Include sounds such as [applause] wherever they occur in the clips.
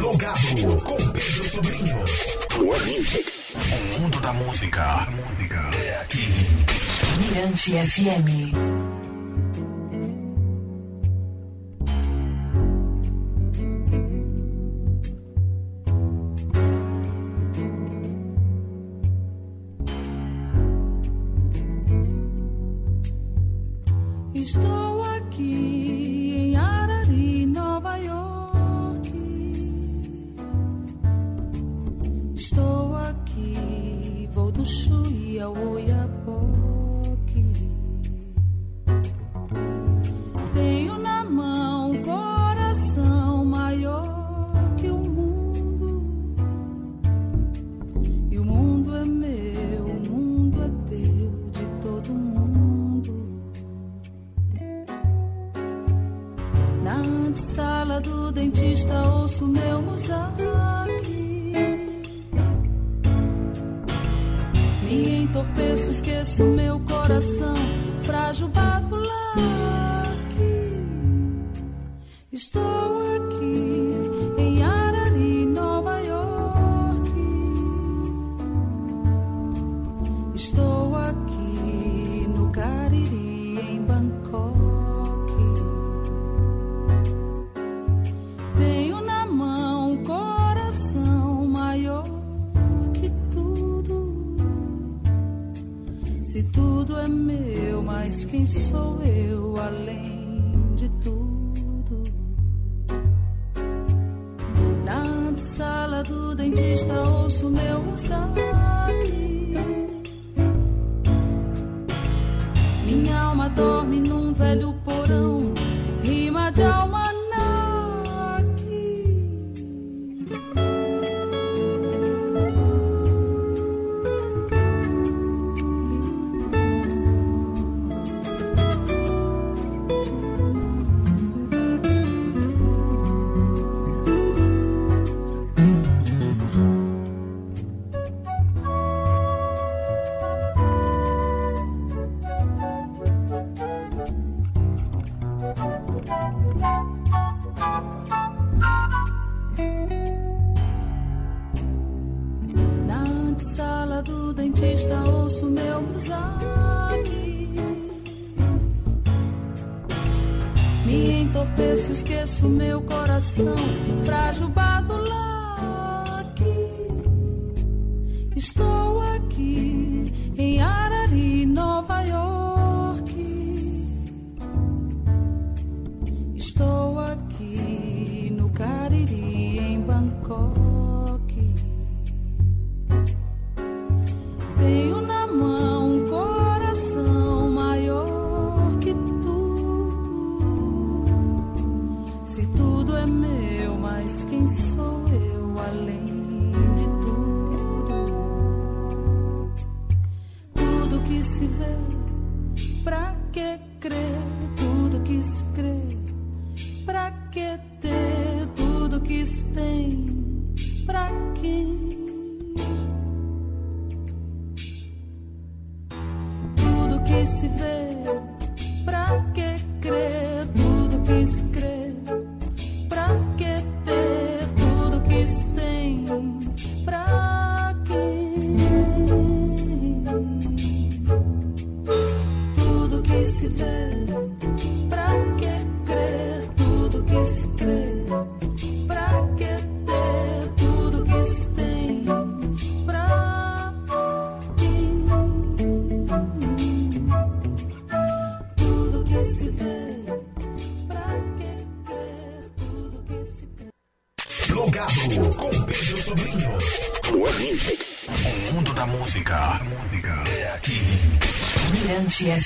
Plugado com Pedro Sobrinho. One Music. O mundo da música é aqui. Mirante FM. Antessala do dentista ouço meu musaque. Me entorpeço, esqueço meu coração frágil badulaque. Estou aqui é meu, mas quem sou eu além de tudo? Na antessala do dentista ouço meu musaque. Minha alma dorme num velho Me entorpeço, esqueço meu coração frágil badulaque.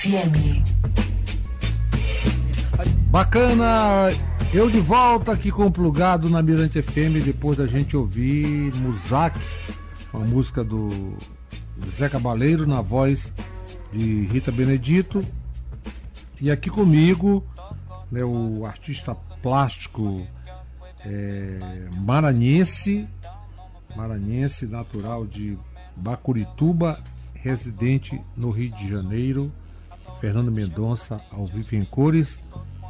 FM. Bacana, eu de volta aqui com o Plugado na Mirante FM, depois da gente ouvir Muzak, uma música do Zé Cabaleiro na voz de Rita Benedito. E aqui comigo, né, o artista plástico é, maranhense, maranhense natural de Bacurituba, residente no Rio de Janeiro, Fernando Mendonça, ao vivo em cores.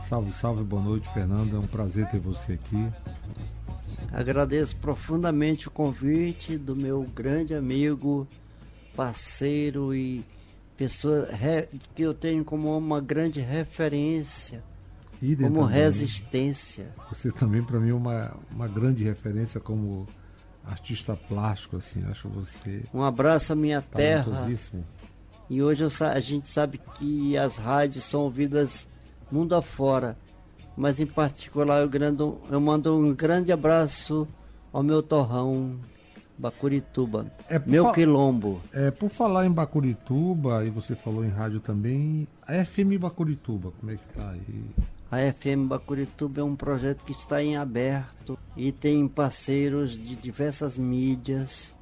Salve, salve, boa noite, Fernando. É um prazer ter você aqui. Agradeço profundamente o convite do meu grande amigo, parceiro e pessoa que eu tenho como uma grande referência, como também. resistência. Você também, para mim, é uma, uma grande referência como artista plástico, assim. Acho você Um abraço à minha terra. E hoje a gente sabe que as rádios são ouvidas mundo afora. Mas em particular eu, grando- eu mando um grande abraço ao meu torrão, Bacurituba. É, meu quilombo. É, por falar em Bacurituba, e você falou em rádio também, a FM Bacurituba, como é que tá aí? A FM Bacurituba é um projeto que está em aberto e tem parceiros de diversas mídias,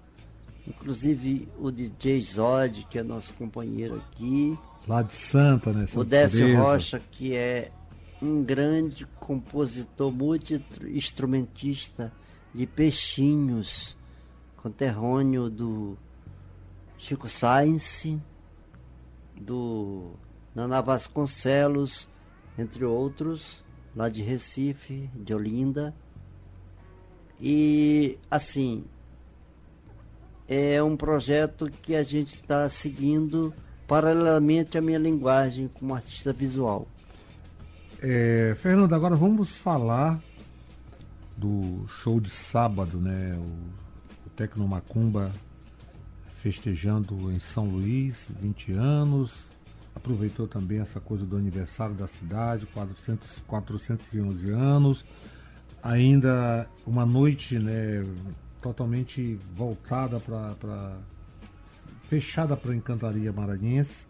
inclusive o DJ Zod, que é nosso companheiro aqui, Lá de Santa, né? o Santa Décio Teresa. Rocha, que é um grande compositor, multi-instrumentista de peixinhos, conterrâneo do Chico Sainz, do Naná Vasconcelos, entre outros, lá de Recife, de Olinda. E assim, é um projeto que a gente está seguindo paralelamente à minha linguagem como artista visual. É, Fernando, agora vamos falar do show de sábado, né? O, o Tecno Macumba festejando em São Luís, 20 anos. Aproveitou também essa coisa do aniversário da cidade, 400, 411 anos. Ainda uma noite, né? Totalmente voltada para. fechada para a encantaria maranhense.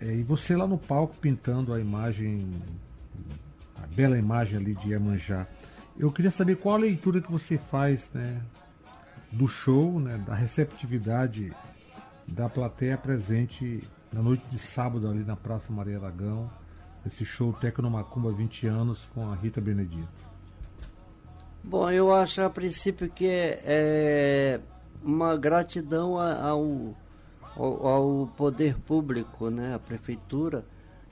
É, e você lá no palco pintando a imagem, a bela imagem ali de Iemanjá. Eu queria saber qual a leitura que você faz né, do show, né, da receptividade da plateia presente na noite de sábado ali na Praça Maria Aragão, esse show Tecnomacumba 20 anos com a Rita Benedito. Bom, eu acho a princípio que é, é uma gratidão ao, ao, ao poder público, né, a prefeitura,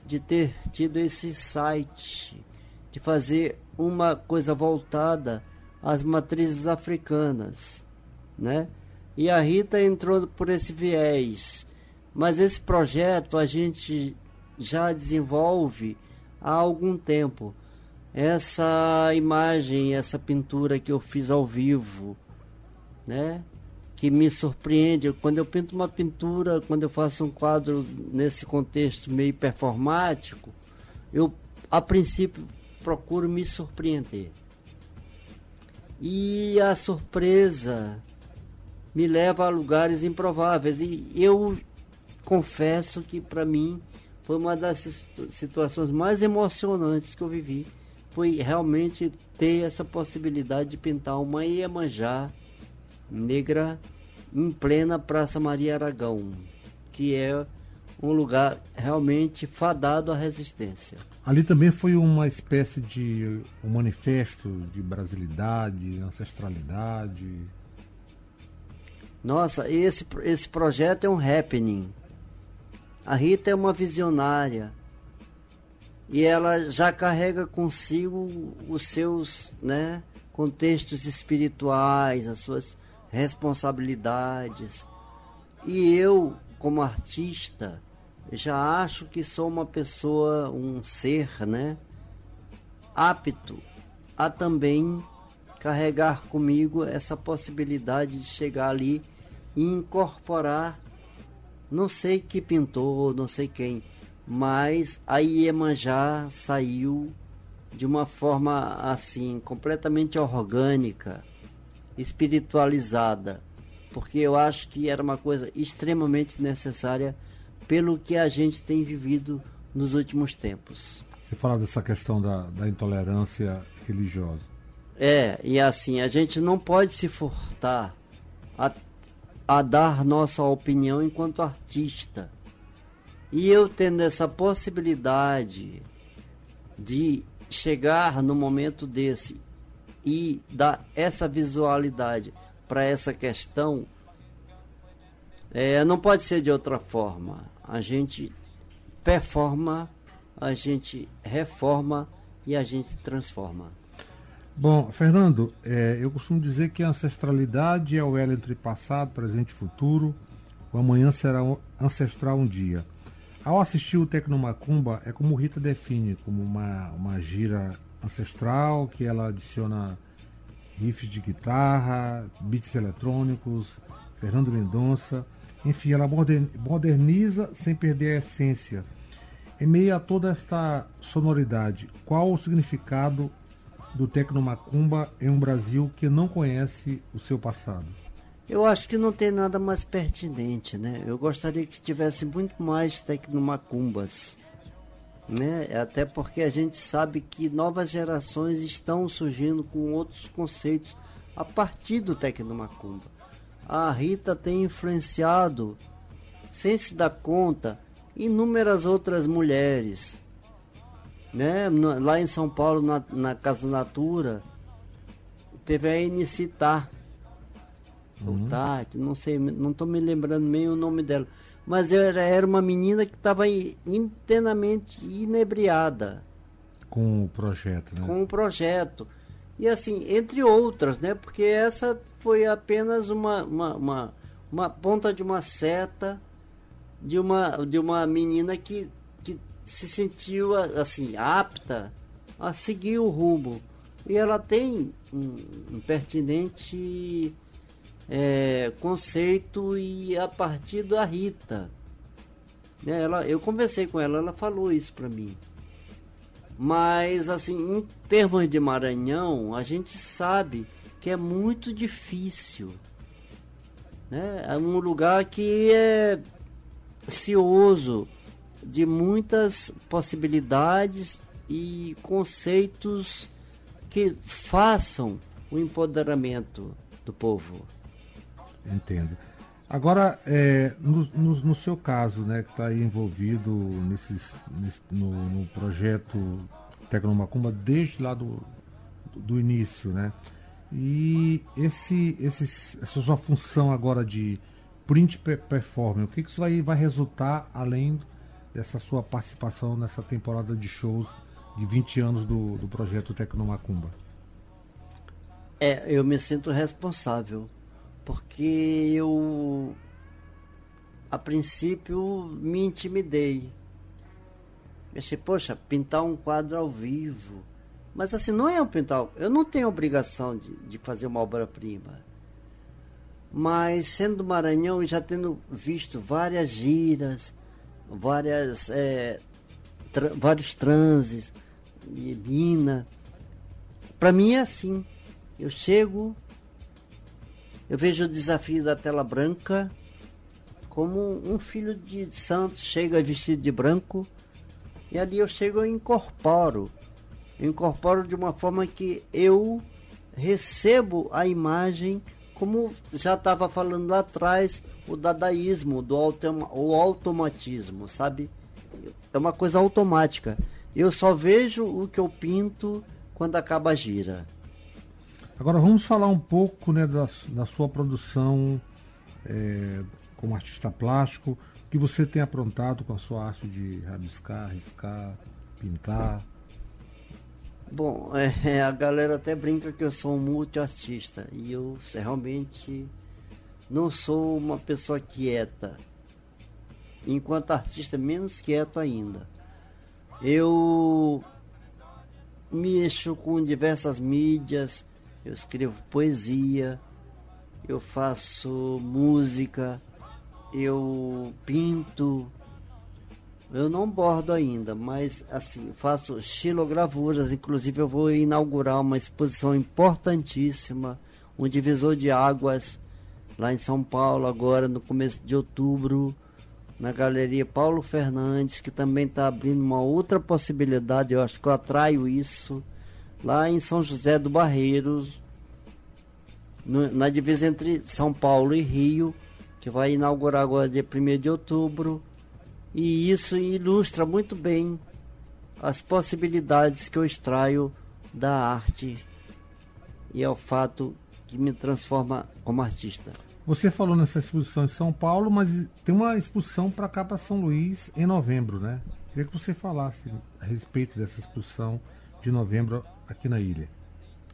de ter tido esse site, de fazer uma coisa voltada às matrizes africanas, né? E a Rita entrou por esse viés. Mas esse projeto a gente já desenvolve há algum tempo. Essa imagem, essa pintura que eu fiz ao vivo, né? Que me surpreende. Quando eu pinto uma pintura, quando eu faço um quadro nesse contexto meio performático, eu a princípio procuro me surpreender. E a surpresa me leva a lugares improváveis. E eu confesso que para mim foi uma das situ- situações mais emocionantes que eu vivi. Foi realmente ter essa possibilidade de pintar uma Iemanjá negra em plena Praça Maria Aragão, que é um lugar realmente fadado à resistência. Ali também foi uma espécie de um manifesto de brasilidade, ancestralidade. Nossa, esse, esse projeto é um happening. A Rita é uma visionária. E ela já carrega consigo os seus né, contextos espirituais, as suas responsabilidades. E eu, como artista, já acho que sou uma pessoa, um ser, né? Apto a também carregar comigo essa possibilidade de chegar ali e incorporar, não sei que pintor, não sei quem, mas a Iemanjá saiu de uma forma assim, completamente orgânica, espiritualizada, porque eu acho que era uma coisa extremamente necessária pelo que a gente tem vivido nos últimos tempos. Você fala dessa questão da, da intolerância religiosa. É, e assim, a gente não pode se furtar a, a dar nossa opinião enquanto artista. E eu tendo essa possibilidade de chegar no momento desse e dar essa visualidade para essa questão, é, não pode ser de outra forma. A gente performa, a gente reforma e a gente transforma. Bom, Fernando, é, eu costumo dizer que a ancestralidade é o elo entre passado, presente e futuro. O amanhã será ancestral um dia. Ao assistir o Tecnomacumba, é como Rita define, como uma, uma gira ancestral, que ela adiciona riffs de guitarra, beats eletrônicos, Fernando Mendonça. Enfim, ela moderniza sem perder a essência. Em meio a toda esta sonoridade, qual o significado do Tecnomacumba em um Brasil que não conhece o seu passado? Eu acho que não tem nada mais pertinente, né? Eu gostaria que tivesse muito mais Tecnomacumbas, né? Até porque a gente sabe que novas gerações estão surgindo com outros conceitos a partir do Tecnomacumba. A Rita tem influenciado, sem se dar conta, inúmeras outras mulheres, né? Lá em São Paulo, na, na Casa Natura, teve a Inicitar. Uhum. Tati, não sei, não estou me lembrando bem o nome dela. Mas era, era uma menina que estava internamente inebriada. Com o projeto, né? Com o projeto. E assim, entre outras, né? Porque essa foi apenas uma, uma, uma, uma ponta de uma seta de uma, de uma menina que se sentiu assim apta a seguir o rumo e ela tem um, um pertinente é, conceito e a partir da Rita. Né, ela, eu conversei com ela ela falou isso para mim. Mas assim em termos de Maranhão a gente sabe que é muito difícil né? É um lugar que é cioso de muitas possibilidades e conceitos que façam o empoderamento do povo. Entendo. Agora, é, no, no, no, seu caso, né, que está envolvido nesses, nesse, no, no, projeto Tecnomacumba desde lá do, do início, né? E esse, esse, essa sua função agora de print performance, o que, que isso aí vai resultar além dessa sua participação nessa temporada de shows de 20 anos do, do projeto Tecnomacumba? É, eu me sinto responsável, porque eu, a princípio, me intimidei. Pensei, poxa, pintar um quadro ao vivo. Mas assim, não é um pintar. Eu não tenho obrigação de, de fazer uma obra-prima. Mas sendo do Maranhão e já tendo visto várias giras, várias, é, tra vários transes, e mina. Para mim é assim. Eu chego, eu vejo o desafio da tela branca como um filho de santos chega vestido de branco e ali eu chego e incorporo. Eu incorporo de uma forma que eu recebo a imagem como já estava falando lá atrás, o dadaísmo, do autom o automatismo, sabe? É uma coisa automática. Eu só vejo o que eu pinto quando acaba a gira. Agora vamos falar um pouco né, da, da sua produção é, como artista plástico, que você tem aprontado com a sua arte de rabiscar, riscar, pintar. Bom, [laughs] é, a galera até brinca que eu sou um multiartista e eu realmente não sou uma pessoa quieta. Enquanto artista, menos quieto ainda. Eu mexo com diversas mídias, eu escrevo poesia, eu faço música, eu pinto. Eu não bordo ainda, mas assim, faço xilogravuras, inclusive eu vou inaugurar uma exposição importantíssima, um divisor de águas lá em São Paulo, agora no começo de outubro, na Galeria Paulo Fernandes, que também está abrindo uma outra possibilidade, eu acho que eu atraio isso, lá em São José do Barreiros, no, na divisa entre São Paulo e Rio, que vai inaugurar agora dia 1 de outubro, e isso ilustra muito bem as possibilidades que eu extraio da arte e é o fato que me transforma como artista. Você falou nessa exposição em São Paulo, mas tem uma exposição para cá para São Luís em novembro, né? Queria que você falasse a respeito dessa exposição de novembro aqui na ilha.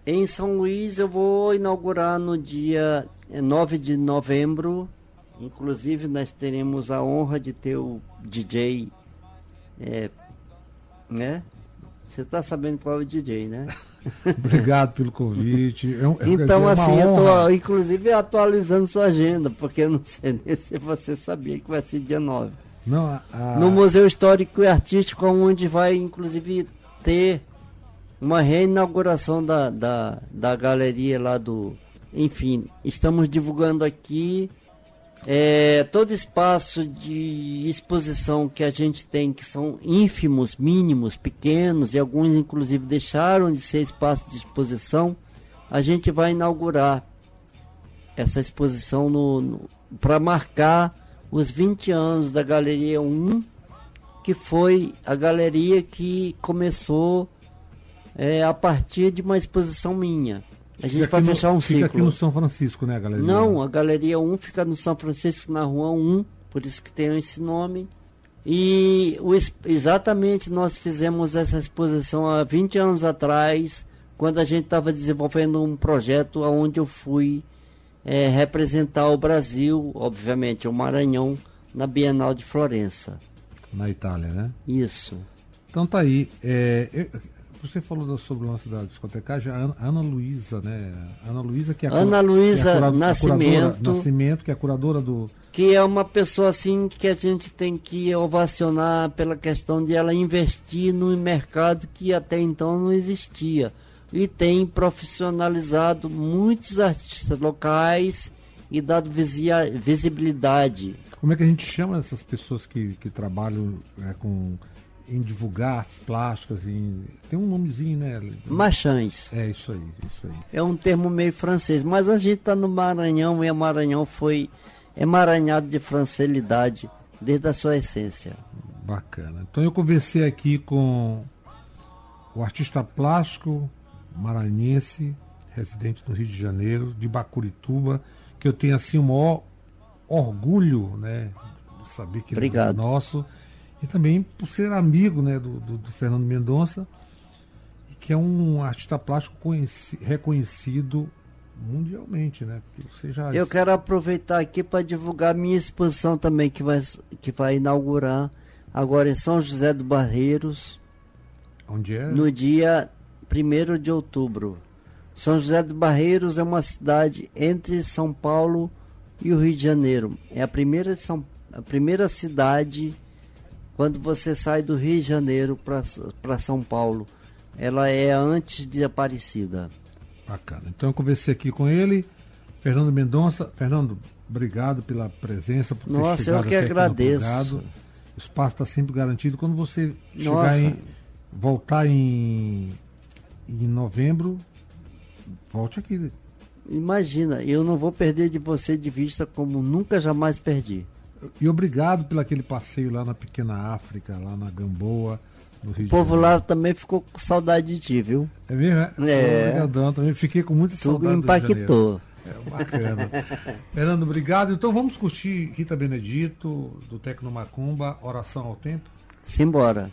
Em São Luís eu vou inaugurar no dia 9 de novembro. Inclusive nós teremos a honra de ter o DJ, é, né? Você está sabendo qual é o DJ, né? [laughs] Obrigado pelo convite. É um- é- Então, é assim, eu tô honra. inclusive atualizando sua agenda, porque eu não sei [laughs] nem se você sabia que vai ser dia 9. Não, a- No Museu Histórico e Artístico, onde vai inclusive ter uma reinauguração da, da, da galeria lá do. Enfim, estamos divulgando aqui é, todo espaço de exposição que a gente tem, que são ínfimos, mínimos, pequenos, e alguns inclusive deixaram de ser espaço de exposição, a gente vai inaugurar essa exposição no, para marcar os 20 anos da Galeria 1, que foi a galeria que começou é, a partir de uma exposição minha. A gente fica vai no- fechar um Fica aqui ciclo. no São Francisco, né, galera? Não, a Galeria 1 fica no São Francisco, na Rua 1, por isso que tem esse nome. E o exatamente nós fizemos essa exposição há 20 anos atrás, quando a gente estava desenvolvendo um projeto onde eu fui eh, representar o Brasil, obviamente o Maranhão, na Bienal de Florença. Na Itália, né? Isso. Então tá aí. é, eu- você falou sobre o lance da discotecagem, a Ana, Luísa, né? Ana Luísa que é a Ana cura- Luísa é Nascimento. curadora- Nascimento, que é a curadora do. que é uma pessoa assim que a gente tem que ovacionar pela questão de ela investir num mercado que até então não existia e tem profissionalizado muitos artistas locais e dado visibilidade. Como é que a gente chama essas pessoas que, que trabalham é, com em divulgar artes plásticas? Em, tem um nomezinho, né? Machães É isso aí, isso aí. é um termo meio francês, mas a gente está no Maranhão e o Maranhão foi emaranhado de francelidade desde a sua essência. Bacana. Então eu conversei aqui com o artista plástico maranhense, residente do Rio de Janeiro, de Bacurituba, que eu tenho assim o maior orgulho, né, de saber que ele Obrigado. é nosso, e também por ser amigo, né, do, do- do Fernando Mendonça, que é um artista plástico conheci- reconhecido mundialmente, né? Já Eu quero aproveitar aqui para divulgar minha exposição também, que vai, que vai inaugurar agora em São José do Barreiros, onde é? no dia 1 de outubro. São José do Barreiros é uma cidade entre São Paulo e o Rio de Janeiro. É a primeira, São, a primeira cidade quando você sai do Rio de Janeiro para São Paulo. Ela é antes de Aparecida. Bacana. Então eu conversei aqui com ele, Fernando Mendonça. Fernando, obrigado pela presença, por ter Nossa, chegado eu que agradeço. O espaço está sempre garantido. Quando você chegar Nossa. em. voltar em. em novembro, volte aqui. Imagina, eu não vou perder de você de vista como nunca jamais perdi. E obrigado pelo aquele passeio lá na Pequena África, lá na Gamboa, no Rio O povo lá também ficou com saudade de ti, viu? É mesmo? É. É. Obrigadão, também fiquei com muita Tu saudade. impactou. É, bacana. [laughs] Fernando, obrigado. Então vamos curtir Rita Benedito, do Tecno Macumba, Oração ao Tempo. Simbora.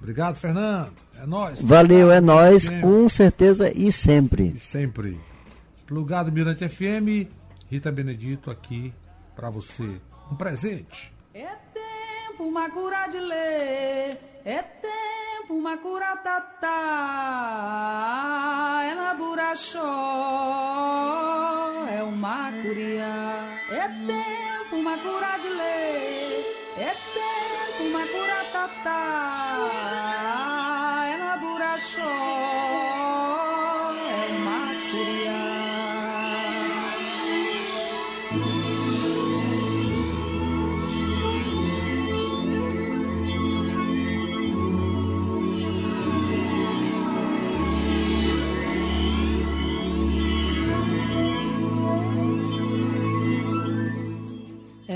Obrigado, Fernando. É nóis. Valeu, é Sempre. com certeza e sempre. E sempre. Plugado Mirante FM, Rita Benedito aqui pra você. Um presente. É tempo, Macura de ler. É tempo, Macura tatá. Ela burachó. É o Macuriá. É tempo, Macura de ler. É tempo, Macura tatá. Ela burachó.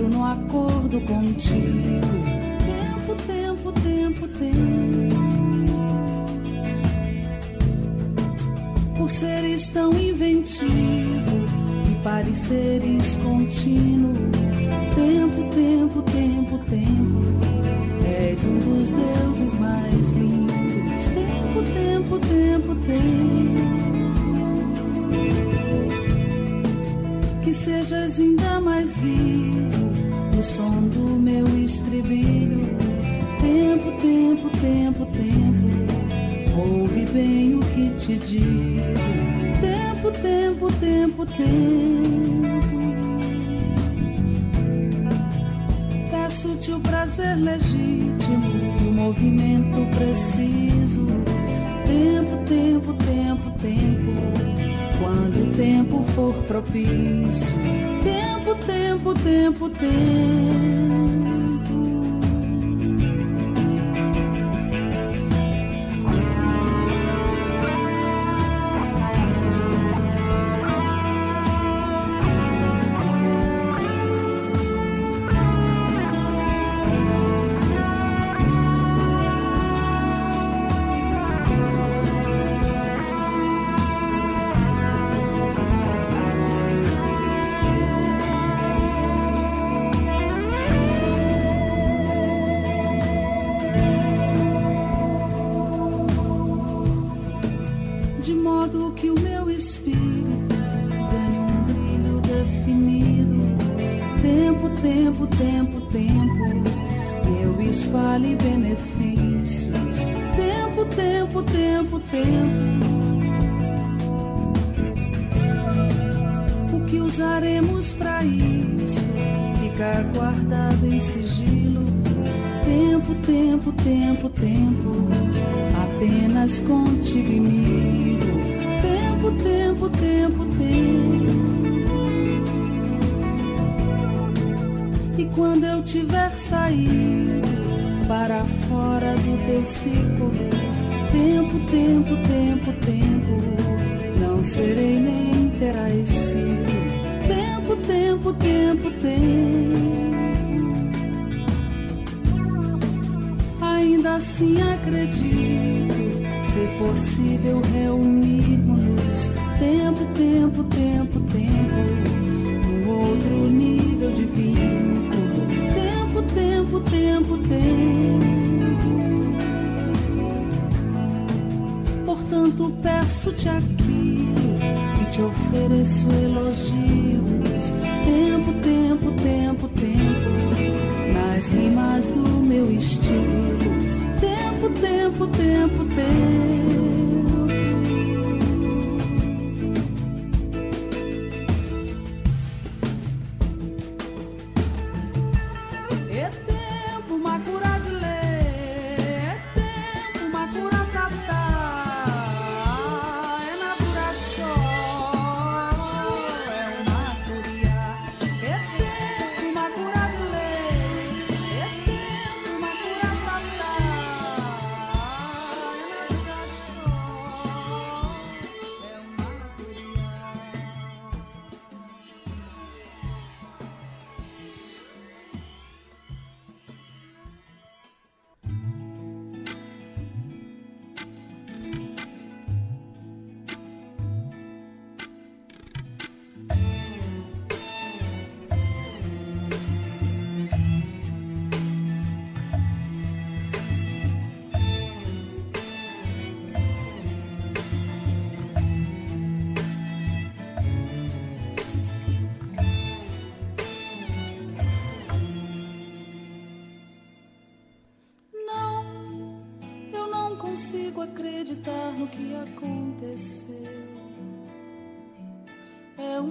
Entro no acordo contigo. Tempo, tempo, tempo, tempo. Por seres tão inventivo e pareceres contínuo. Tempo, tempo, tempo, tempo. És um dos deuses mais lindos. Tempo, tempo, tempo, tempo. Que sejas ainda mais vivo no som do meu estribilho. Tempo, tempo, tempo, tempo. Ouve bem o que te digo. Tempo, tempo, tempo, tempo. Peço-te o prazer legítimo o movimento preciso. Tempo, tempo, tempo, tempo. Quando o tempo for propício. Tempo, tempo, tempo, tempo. E quando eu tiver saído para fora do teu círculo, tempo, tempo, tempo, tempo, não serei nem teraiecido. Tempo, tempo, tempo, tempo. Ainda assim acredito ser possível reunirmos tempo, tempo, tempo, tempo, num outro nível vínculo. Tempo, tempo, tempo. Portanto, peço-te aquilo e te ofereço elogios. Tempo, tempo, tempo, tempo, nas rimas do meu estilo. Tempo, tempo, tempo, tempo.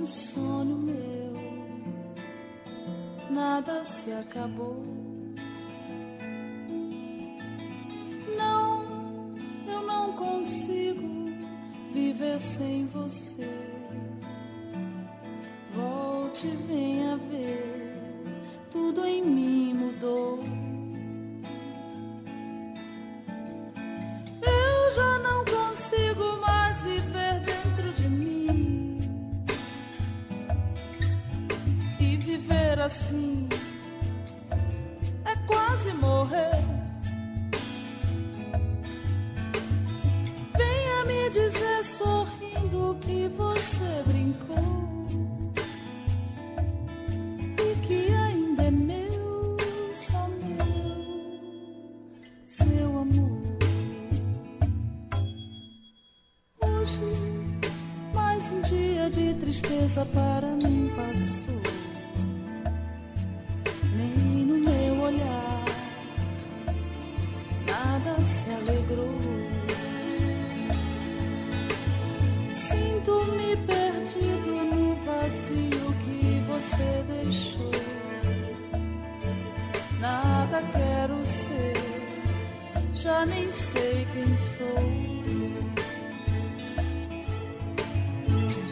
Sonho meu, nada se acabou. assim. já nem sei quem sou.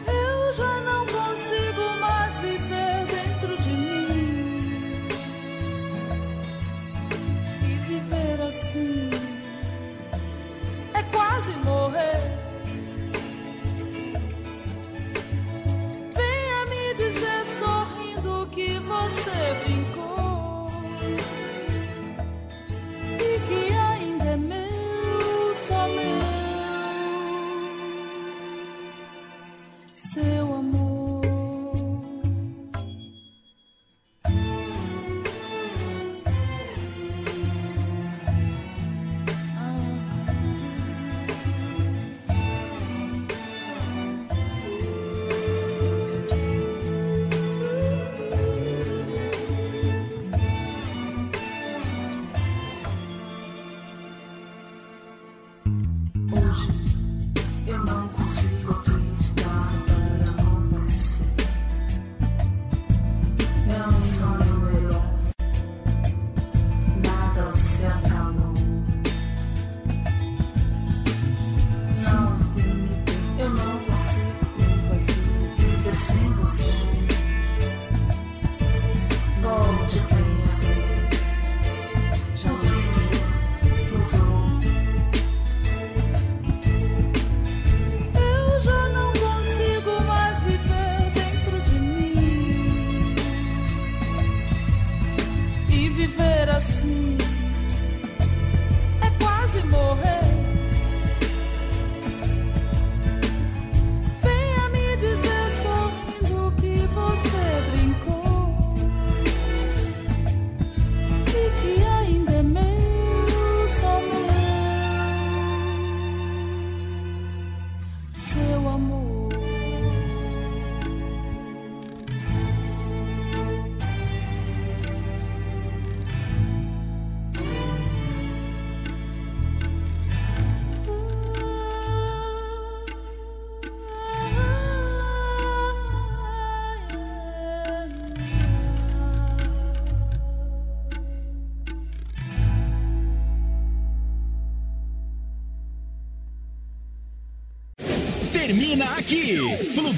Eu já não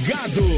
Ligado.